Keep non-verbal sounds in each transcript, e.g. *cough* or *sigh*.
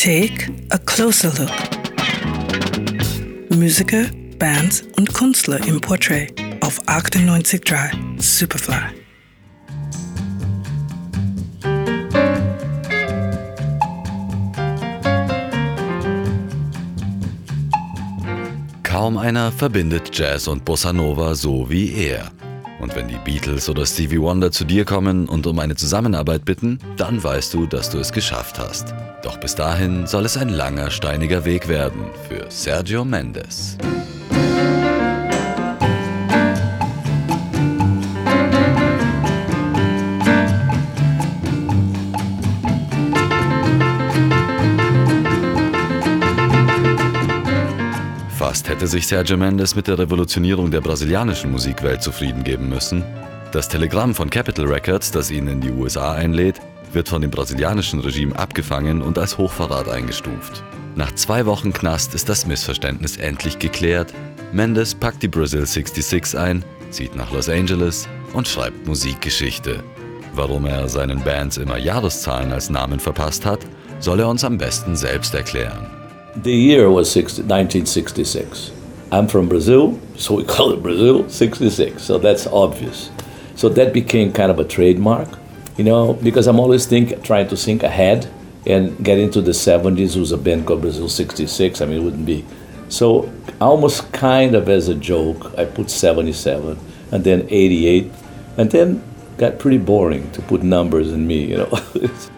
Take a closer look. Musiker, Bands und Künstler im Portrait auf 98.3 Superfly. Kaum einer verbindet Jazz und Bossa Nova so wie er. Und wenn die Beatles oder Stevie Wonder zu dir kommen und um eine Zusammenarbeit bitten, dann weißt du, dass du es geschafft hast. Doch bis dahin soll es ein langer, steiniger Weg werden für Sergio Mendes. Fast hätte sich Sergio Mendes mit der Revolutionierung der brasilianischen Musikwelt zufrieden geben müssen. Das Telegramm von Capitol Records, das ihn in die USA einlädt, wird von dem brasilianischen Regime abgefangen und als Hochverrat eingestuft. Nach zwei Wochen Knast ist das Missverständnis endlich geklärt. Mendes packt die Brazil 66 ein, zieht nach Los Angeles und schreibt Musikgeschichte. Warum er seinen Bands immer Jahreszahlen als Namen verpasst hat, soll er uns am besten selbst erklären. The year was 60, 1966. I'm from Brazil, so we *laughs* call it Brazil 66. So that's obvious. So that became kind of a trademark, you know, because I'm always think, trying to think ahead and get into the 70s. It was a band called Brazil 66. I mean, it wouldn't be. So almost kind of as a joke, I put 77 and then 88 and then got pretty boring to put numbers in me, you know. *laughs*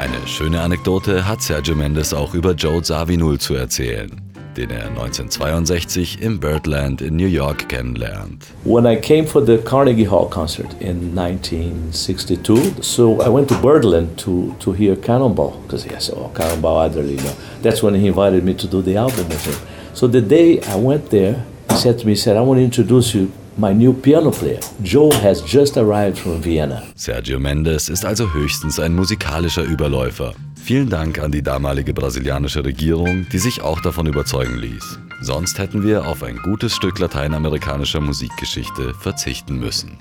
Eine schöne Anekdote hat Sergio Mendes auch über Joe Zawinul zu erzählen, den er 1962 im Birdland in New York kennenlernt. When I came for the Carnegie Hall concert in 1962, so I went to Birdland to, to hear Cannonball, because he said, oh, Cannonball Adderley, you know. That's when he invited me to do the album with him. So the day I went there, he said to me, he said, I want to introduce you my new piano player. Joe has just arrived from Vienna. Sergio Mendes ist also höchstens ein musikalischer Überläufer. Vielen Dank an die damalige brasilianische Regierung, die sich auch davon überzeugen ließ. Sonst hätten wir auf ein gutes Stück lateinamerikanischer Musikgeschichte verzichten müssen.